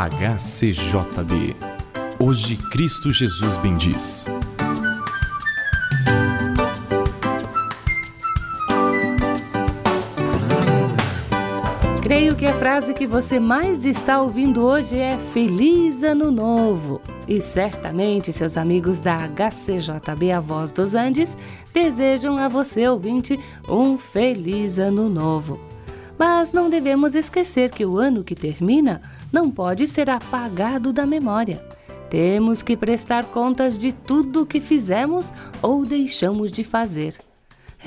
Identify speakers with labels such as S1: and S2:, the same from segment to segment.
S1: HCJB. Hoje Cristo Jesus bendiz.
S2: Creio que a frase que você mais está ouvindo hoje é Feliz Ano Novo. E certamente seus amigos da HCJB A Voz dos Andes desejam a você, ouvinte, um feliz ano novo. Mas não devemos esquecer que o ano que termina não pode ser apagado da memória. Temos que prestar contas de tudo o que fizemos ou deixamos de fazer.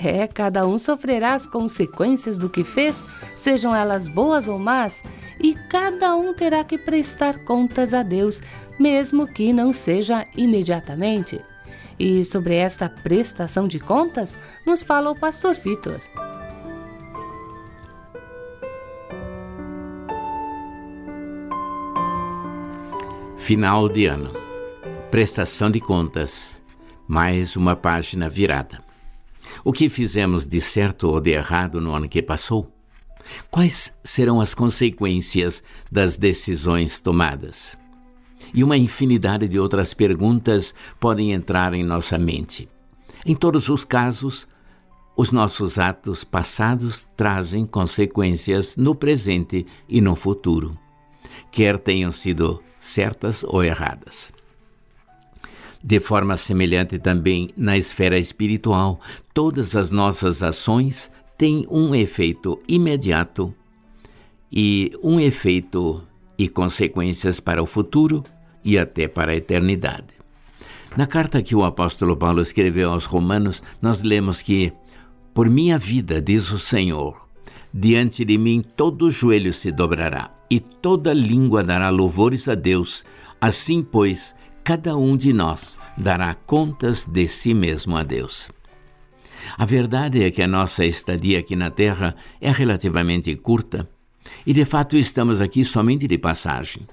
S2: É, cada um sofrerá as consequências do que fez, sejam elas boas ou más, e cada um terá que prestar contas a Deus, mesmo que não seja imediatamente. E sobre esta prestação de contas, nos fala o pastor Vitor.
S3: Final de ano. Prestação de contas. Mais uma página virada. O que fizemos de certo ou de errado no ano que passou? Quais serão as consequências das decisões tomadas? E uma infinidade de outras perguntas podem entrar em nossa mente. Em todos os casos, os nossos atos passados trazem consequências no presente e no futuro, quer tenham sido certas ou erradas. De forma semelhante também na esfera espiritual, todas as nossas ações têm um efeito imediato e um efeito e consequências para o futuro e até para a eternidade. Na carta que o apóstolo Paulo escreveu aos Romanos, nós lemos que, por minha vida, diz o Senhor, diante de mim todo joelho se dobrará e toda língua dará louvores a Deus. Assim, pois, cada um de nós dará contas de si mesmo a Deus. A verdade é que a nossa estadia aqui na Terra é relativamente curta e, de fato, estamos aqui somente de passagem.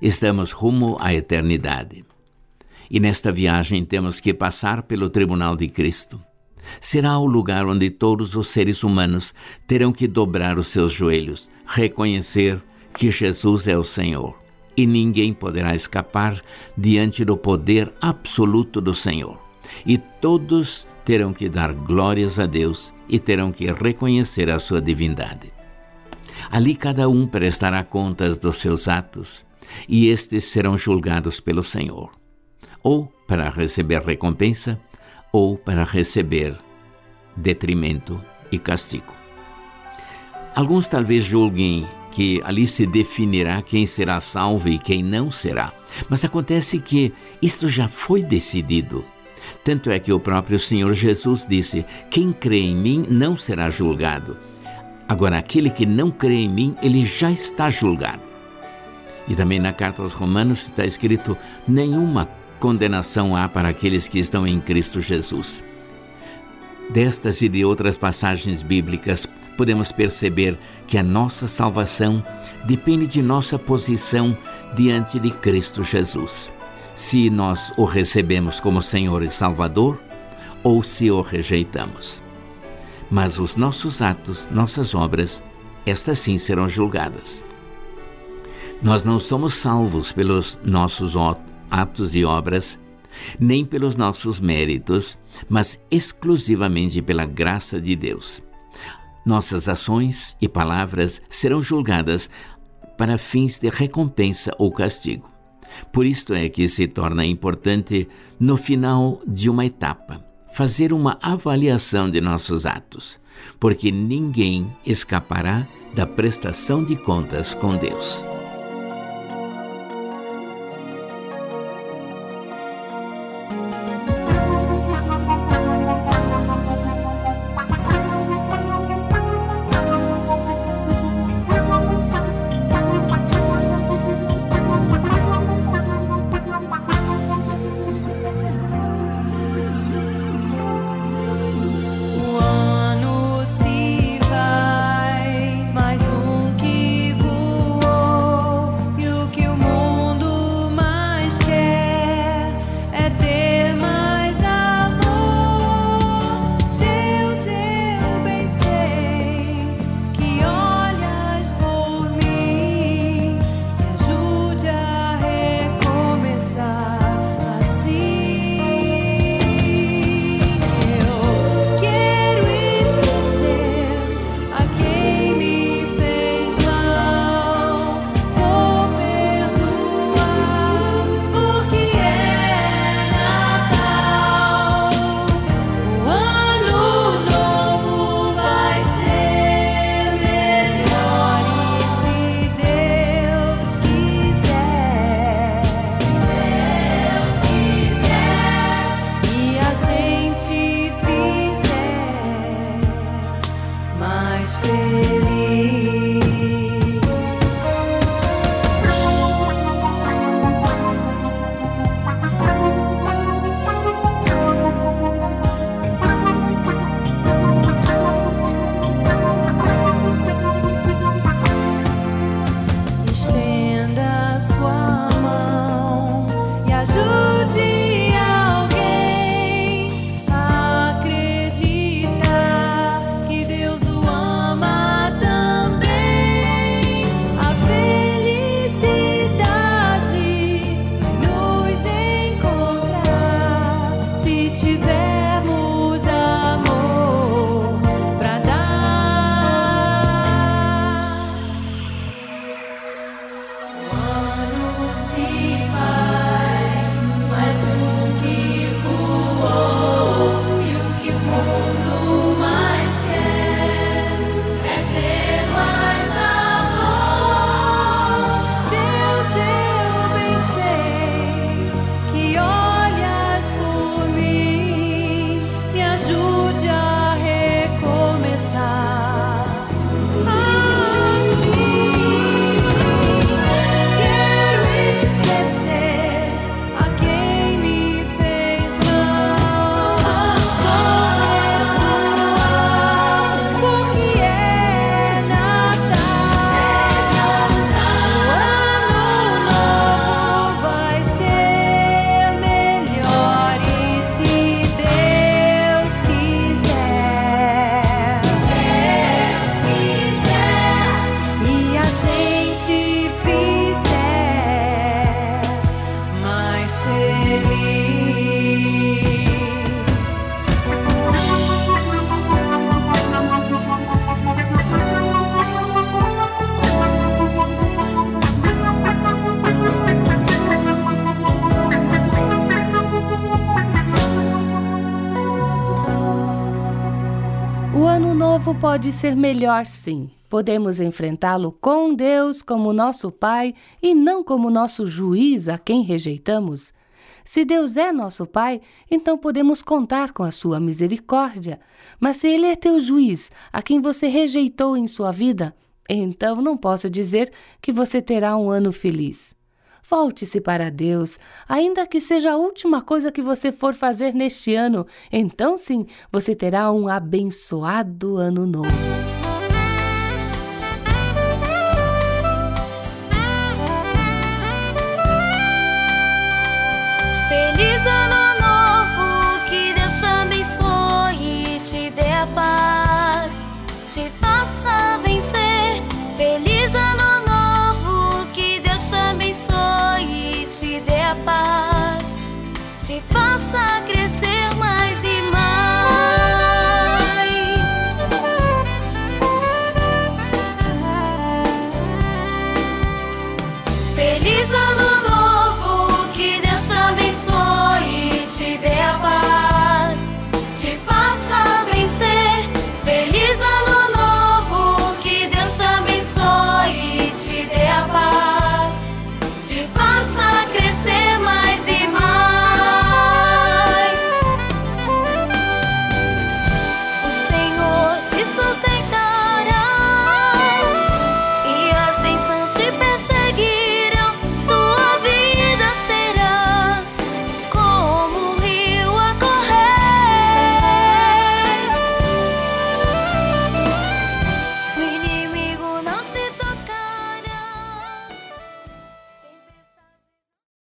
S3: Estamos rumo à eternidade. E nesta viagem temos que passar pelo tribunal de Cristo. Será o lugar onde todos os seres humanos terão que dobrar os seus joelhos, reconhecer que Jesus é o Senhor e ninguém poderá escapar diante do poder absoluto do Senhor. E todos terão que dar glórias a Deus e terão que reconhecer a sua divindade. Ali cada um prestará contas dos seus atos, e estes serão julgados pelo Senhor, ou para receber recompensa, ou para receber detrimento e castigo. Alguns talvez julguem que ali se definirá quem será salvo e quem não será. Mas acontece que isto já foi decidido. Tanto é que o próprio Senhor Jesus disse: Quem crê em mim não será julgado. Agora, aquele que não crê em mim, ele já está julgado. E também na carta aos Romanos está escrito: Nenhuma condenação há para aqueles que estão em Cristo Jesus. Destas e de outras passagens bíblicas, podemos perceber que a nossa salvação depende de nossa posição diante de Cristo Jesus. Se nós o recebemos como Senhor e Salvador ou se o rejeitamos. Mas os nossos atos, nossas obras, estas sim serão julgadas. Nós não somos salvos pelos nossos atos e obras, nem pelos nossos méritos, mas exclusivamente pela graça de Deus. Nossas ações e palavras serão julgadas para fins de recompensa ou castigo. Por isto é que se torna importante, no final de uma etapa, fazer uma avaliação de nossos atos, porque ninguém escapará da prestação de contas com Deus.
S2: Pode ser melhor, sim. Podemos enfrentá-lo com Deus como nosso Pai e não como nosso juiz a quem rejeitamos. Se Deus é nosso Pai, então podemos contar com a sua misericórdia. Mas se Ele é teu juiz, a quem você rejeitou em sua vida, então não posso dizer que você terá um ano feliz. Volte-se para Deus, ainda que seja a última coisa que você for fazer neste ano, então sim você terá um abençoado ano novo. sagrado.